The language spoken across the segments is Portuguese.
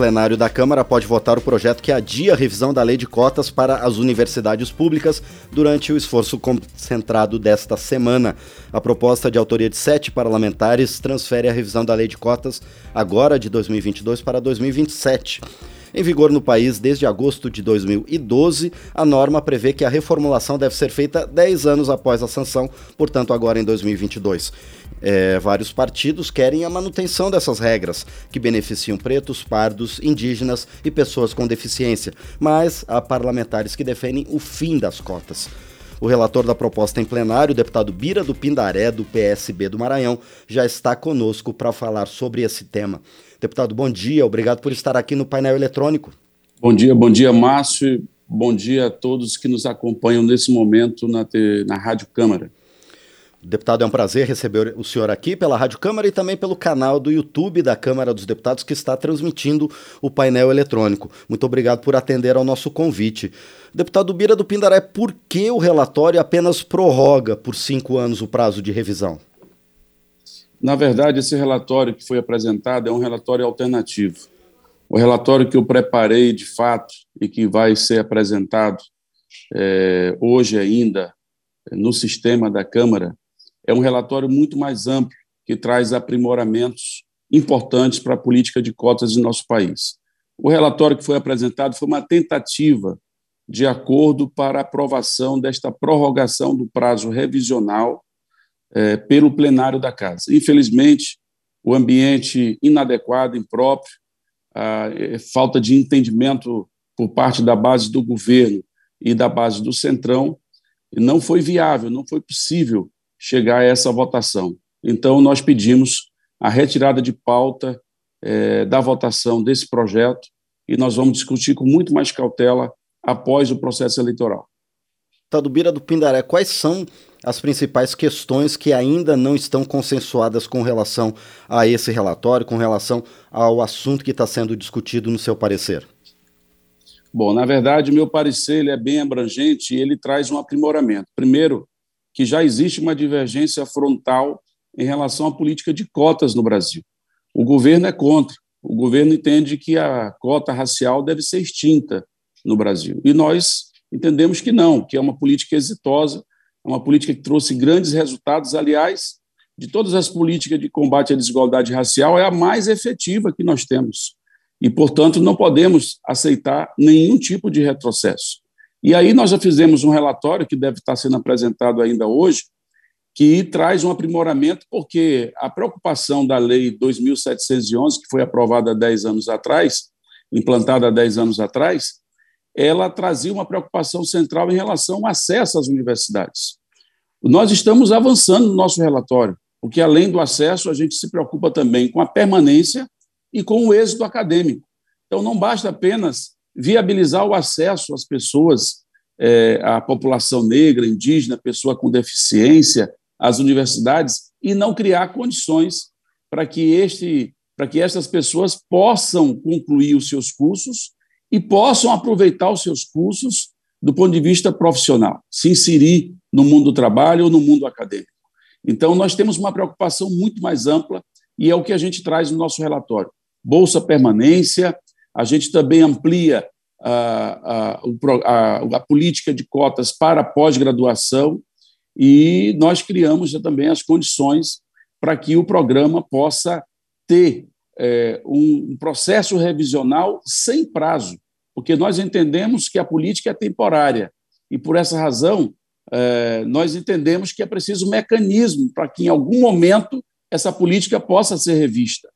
plenário da Câmara pode votar o projeto que adia a revisão da lei de cotas para as universidades públicas durante o esforço concentrado desta semana. A proposta de autoria de sete parlamentares transfere a revisão da lei de cotas agora de 2022 para 2027. Em vigor no país desde agosto de 2012, a norma prevê que a reformulação deve ser feita 10 anos após a sanção, portanto, agora em 2022. É, vários partidos querem a manutenção dessas regras, que beneficiam pretos, pardos, indígenas e pessoas com deficiência, mas há parlamentares que defendem o fim das cotas. O relator da proposta em plenário, o deputado Bira do Pindaré, do PSB do Maranhão, já está conosco para falar sobre esse tema. Deputado, bom dia, obrigado por estar aqui no painel eletrônico. Bom dia, bom dia, Márcio. Bom dia a todos que nos acompanham nesse momento na, na Rádio Câmara. Deputado, é um prazer receber o senhor aqui pela Rádio Câmara e também pelo canal do YouTube da Câmara dos Deputados que está transmitindo o painel eletrônico. Muito obrigado por atender ao nosso convite. Deputado Bira do Pindaré, por que o relatório apenas prorroga por cinco anos o prazo de revisão? Na verdade, esse relatório que foi apresentado é um relatório alternativo. O relatório que eu preparei de fato e que vai ser apresentado é, hoje ainda no sistema da Câmara é um relatório muito mais amplo, que traz aprimoramentos importantes para a política de cotas em nosso país. O relatório que foi apresentado foi uma tentativa de acordo para aprovação desta prorrogação do prazo revisional é, pelo plenário da Casa. Infelizmente, o ambiente inadequado, impróprio, a é, falta de entendimento por parte da base do governo e da base do Centrão, não foi viável, não foi possível chegar a essa votação. Então, nós pedimos a retirada de pauta é, da votação desse projeto e nós vamos discutir com muito mais cautela após o processo eleitoral. Tadubira do Pindaré, quais são as principais questões que ainda não estão consensuadas com relação a esse relatório, com relação ao assunto que está sendo discutido no seu parecer? Bom, na verdade, o meu parecer ele é bem abrangente e ele traz um aprimoramento. Primeiro, que já existe uma divergência frontal em relação à política de cotas no Brasil. O governo é contra. O governo entende que a cota racial deve ser extinta no Brasil. E nós entendemos que não, que é uma política exitosa, é uma política que trouxe grandes resultados. Aliás, de todas as políticas de combate à desigualdade racial, é a mais efetiva que nós temos. E, portanto, não podemos aceitar nenhum tipo de retrocesso. E aí nós já fizemos um relatório que deve estar sendo apresentado ainda hoje, que traz um aprimoramento, porque a preocupação da Lei 2.711, que foi aprovada há 10 anos atrás, implantada há 10 anos atrás, ela trazia uma preocupação central em relação ao acesso às universidades. Nós estamos avançando no nosso relatório, porque além do acesso, a gente se preocupa também com a permanência e com o êxito acadêmico. Então, não basta apenas viabilizar o acesso às pessoas, é, à população negra, indígena, pessoa com deficiência, às universidades, e não criar condições para que, este, que estas pessoas possam concluir os seus cursos e possam aproveitar os seus cursos do ponto de vista profissional, se inserir no mundo do trabalho ou no mundo acadêmico. Então, nós temos uma preocupação muito mais ampla e é o que a gente traz no nosso relatório. Bolsa permanência, a gente também amplia a, a, a, a política de cotas para pós-graduação e nós criamos também as condições para que o programa possa ter é, um, um processo revisional sem prazo, porque nós entendemos que a política é temporária e, por essa razão, é, nós entendemos que é preciso um mecanismo para que, em algum momento, essa política possa ser revista.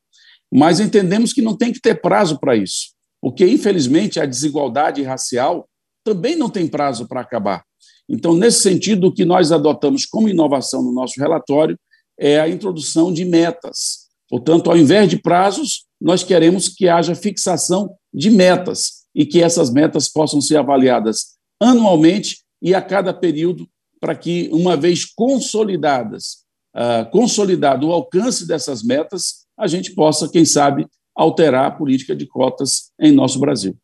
Mas entendemos que não tem que ter prazo para isso, porque, infelizmente, a desigualdade racial também não tem prazo para acabar. Então, nesse sentido, o que nós adotamos como inovação no nosso relatório é a introdução de metas. Portanto, ao invés de prazos, nós queremos que haja fixação de metas e que essas metas possam ser avaliadas anualmente e a cada período, para que, uma vez consolidadas, uh, consolidado o alcance dessas metas, a gente possa, quem sabe, alterar a política de cotas em nosso Brasil.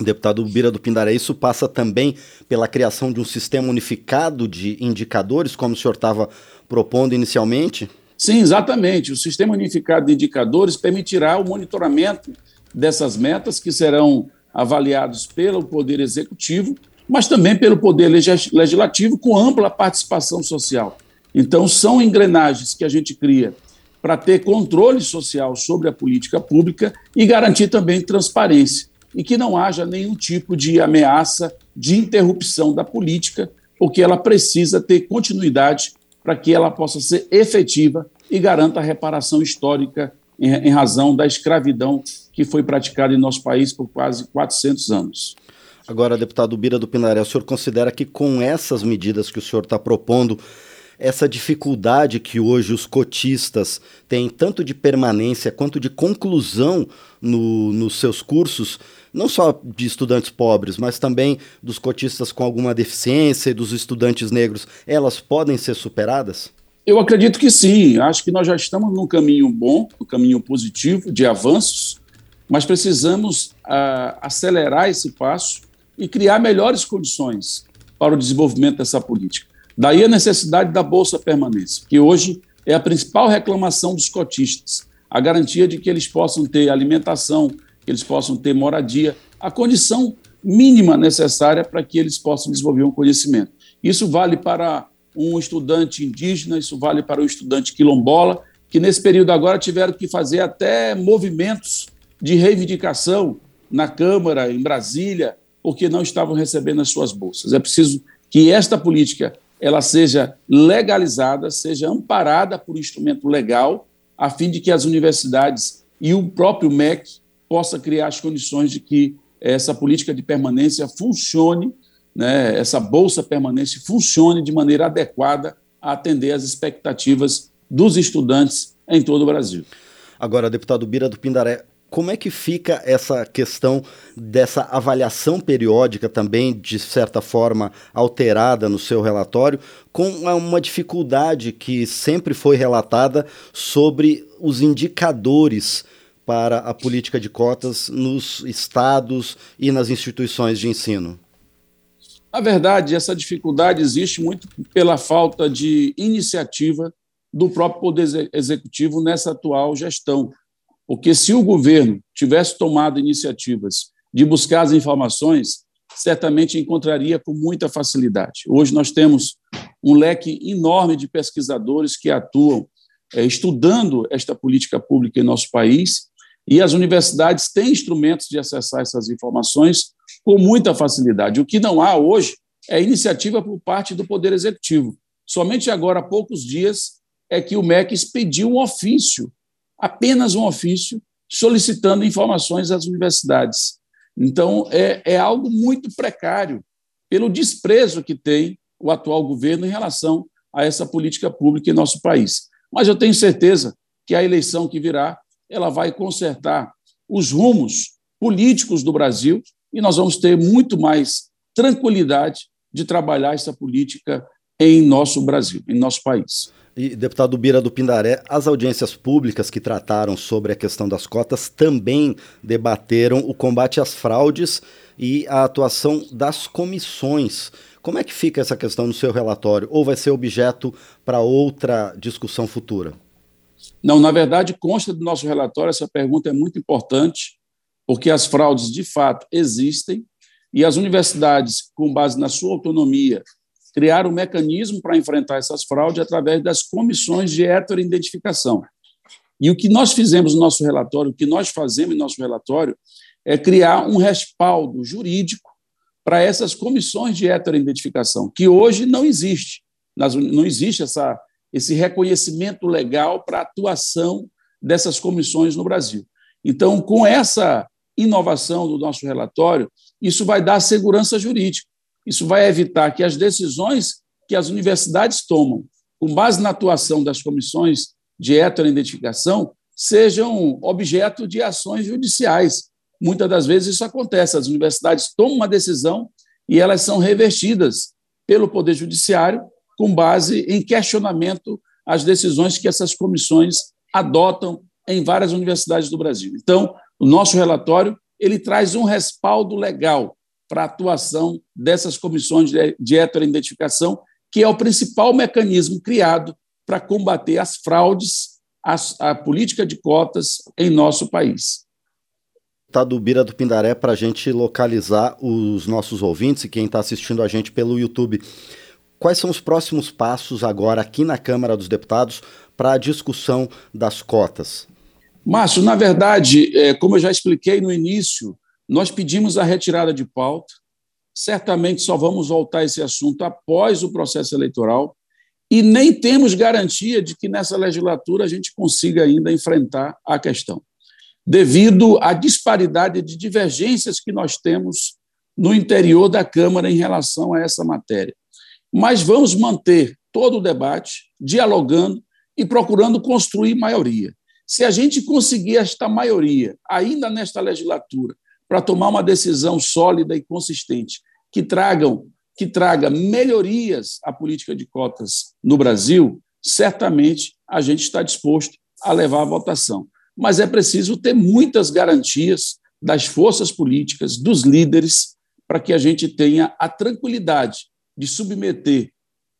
Deputado Bira do Pindaré, isso passa também pela criação de um sistema unificado de indicadores, como o senhor estava propondo inicialmente? Sim, exatamente. O sistema unificado de indicadores permitirá o monitoramento dessas metas, que serão avaliados pelo Poder Executivo, mas também pelo Poder Legislativo, com ampla participação social. Então, são engrenagens que a gente cria para ter controle social sobre a política pública e garantir também transparência e que não haja nenhum tipo de ameaça de interrupção da política, porque ela precisa ter continuidade para que ela possa ser efetiva e garanta a reparação histórica em, em razão da escravidão que foi praticada em nosso país por quase 400 anos. Agora, deputado Bira do Pinaré, o senhor considera que com essas medidas que o senhor está propondo, essa dificuldade que hoje os cotistas têm, tanto de permanência quanto de conclusão no, nos seus cursos, não só de estudantes pobres, mas também dos cotistas com alguma deficiência e dos estudantes negros, elas podem ser superadas? Eu acredito que sim. Acho que nós já estamos num caminho bom, um caminho positivo de avanços, mas precisamos uh, acelerar esse passo e criar melhores condições para o desenvolvimento dessa política. Daí a necessidade da Bolsa Permanência, que hoje é a principal reclamação dos cotistas, a garantia de que eles possam ter alimentação, que eles possam ter moradia, a condição mínima necessária para que eles possam desenvolver um conhecimento. Isso vale para um estudante indígena, isso vale para um estudante quilombola, que nesse período agora tiveram que fazer até movimentos de reivindicação na Câmara, em Brasília, porque não estavam recebendo as suas bolsas. É preciso que esta política ela seja legalizada, seja amparada por instrumento legal, a fim de que as universidades e o próprio MEC possa criar as condições de que essa política de permanência funcione, né, essa bolsa permanência funcione de maneira adequada a atender às expectativas dos estudantes em todo o Brasil. Agora, deputado Bira do Pindaré, como é que fica essa questão dessa avaliação periódica também, de certa forma, alterada no seu relatório, com uma dificuldade que sempre foi relatada sobre os indicadores para a política de cotas nos estados e nas instituições de ensino? Na verdade, essa dificuldade existe muito pela falta de iniciativa do próprio Poder Executivo nessa atual gestão. Porque se o governo tivesse tomado iniciativas de buscar as informações, certamente encontraria com muita facilidade. Hoje nós temos um leque enorme de pesquisadores que atuam é, estudando esta política pública em nosso país, e as universidades têm instrumentos de acessar essas informações com muita facilidade. O que não há hoje é iniciativa por parte do Poder Executivo. Somente agora, há poucos dias, é que o MEC expediu um ofício apenas um ofício solicitando informações às universidades. Então, é, é algo muito precário pelo desprezo que tem o atual governo em relação a essa política pública em nosso país. Mas eu tenho certeza que a eleição que virá ela vai consertar os rumos políticos do Brasil e nós vamos ter muito mais tranquilidade de trabalhar essa política em nosso Brasil, em nosso país. E, deputado Bira do Pindaré, as audiências públicas que trataram sobre a questão das cotas também debateram o combate às fraudes e a atuação das comissões. Como é que fica essa questão no seu relatório? Ou vai ser objeto para outra discussão futura? Não, na verdade, consta do nosso relatório, essa pergunta é muito importante, porque as fraudes de fato existem e as universidades, com base na sua autonomia criar um mecanismo para enfrentar essas fraudes através das comissões de heteroidentificação. E o que nós fizemos no nosso relatório, o que nós fazemos no nosso relatório, é criar um respaldo jurídico para essas comissões de heteroidentificação, que hoje não existe. Não existe essa, esse reconhecimento legal para a atuação dessas comissões no Brasil. Então, com essa inovação do nosso relatório, isso vai dar segurança jurídica. Isso vai evitar que as decisões que as universidades tomam, com base na atuação das comissões de heteroidentificação, sejam objeto de ações judiciais. Muitas das vezes isso acontece, as universidades tomam uma decisão e elas são revertidas pelo Poder Judiciário com base em questionamento às decisões que essas comissões adotam em várias universidades do Brasil. Então, o nosso relatório ele traz um respaldo legal para a atuação dessas comissões de heteroidentificação, que é o principal mecanismo criado para combater as fraudes à, à política de cotas em nosso país. Deputado Bira do Pindaré, para a gente localizar os nossos ouvintes e quem está assistindo a gente pelo YouTube. Quais são os próximos passos agora aqui na Câmara dos Deputados para a discussão das cotas? Márcio, na verdade, é, como eu já expliquei no início, nós pedimos a retirada de pauta. Certamente só vamos voltar a esse assunto após o processo eleitoral e nem temos garantia de que nessa legislatura a gente consiga ainda enfrentar a questão devido à disparidade de divergências que nós temos no interior da Câmara em relação a essa matéria. Mas vamos manter todo o debate, dialogando e procurando construir maioria. Se a gente conseguir esta maioria, ainda nesta legislatura, para tomar uma decisão sólida e consistente, que tragam que traga melhorias à política de cotas no Brasil, certamente a gente está disposto a levar a votação mas é preciso ter muitas garantias das forças políticas, dos líderes, para que a gente tenha a tranquilidade de submeter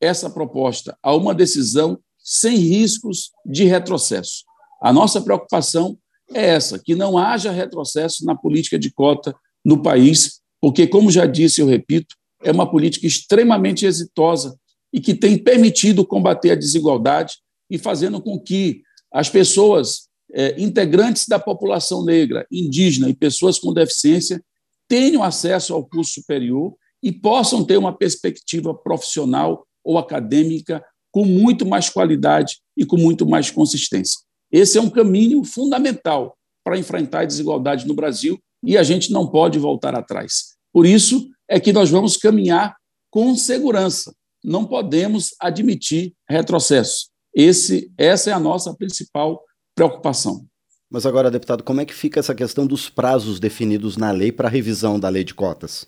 essa proposta a uma decisão sem riscos de retrocesso. A nossa preocupação é essa, que não haja retrocesso na política de cota no país, porque, como já disse, eu repito, é uma política extremamente exitosa e que tem permitido combater a desigualdade e fazendo com que as pessoas é, integrantes da população negra, indígena e pessoas com deficiência tenham acesso ao curso superior e possam ter uma perspectiva profissional ou acadêmica com muito mais qualidade e com muito mais consistência. Esse é um caminho fundamental para enfrentar a desigualdade no Brasil e a gente não pode voltar atrás. Por isso é que nós vamos caminhar com segurança. Não podemos admitir retrocesso. Esse, essa é a nossa principal preocupação. Mas agora, deputado, como é que fica essa questão dos prazos definidos na lei para a revisão da lei de cotas?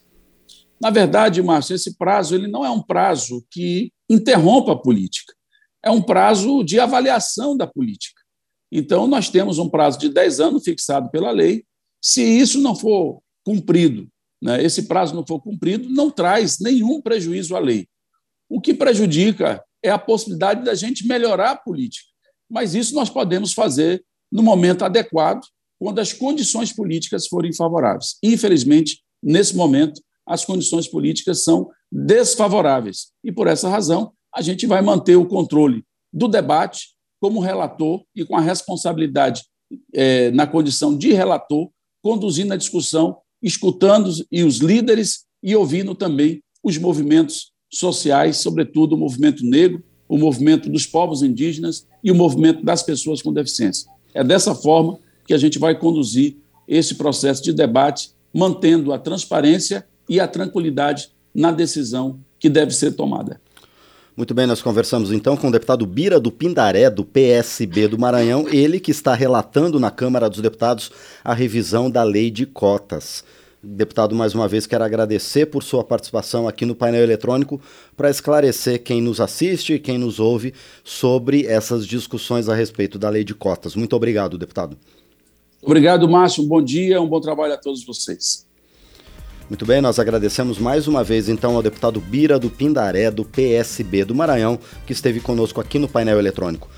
Na verdade, Márcio, esse prazo ele não é um prazo que interrompa a política. É um prazo de avaliação da política. Então, nós temos um prazo de 10 anos fixado pela lei. Se isso não for cumprido, né, esse prazo não for cumprido, não traz nenhum prejuízo à lei. O que prejudica é a possibilidade da gente melhorar a política mas isso nós podemos fazer no momento adequado, quando as condições políticas forem favoráveis. Infelizmente, nesse momento, as condições políticas são desfavoráveis. E, por essa razão, a gente vai manter o controle do debate como relator e com a responsabilidade é, na condição de relator, conduzindo a discussão, escutando e os líderes e ouvindo também os movimentos sociais, sobretudo o movimento negro, o movimento dos povos indígenas e o movimento das pessoas com deficiência. É dessa forma que a gente vai conduzir esse processo de debate, mantendo a transparência e a tranquilidade na decisão que deve ser tomada. Muito bem, nós conversamos então com o deputado Bira do Pindaré, do PSB do Maranhão, ele que está relatando na Câmara dos Deputados a revisão da lei de cotas. Deputado, mais uma vez quero agradecer por sua participação aqui no painel eletrônico para esclarecer quem nos assiste e quem nos ouve sobre essas discussões a respeito da lei de cotas. Muito obrigado, deputado. Obrigado, Márcio. Um bom dia, um bom trabalho a todos vocês. Muito bem, nós agradecemos mais uma vez então ao deputado Bira do Pindaré, do PSB do Maranhão, que esteve conosco aqui no painel eletrônico.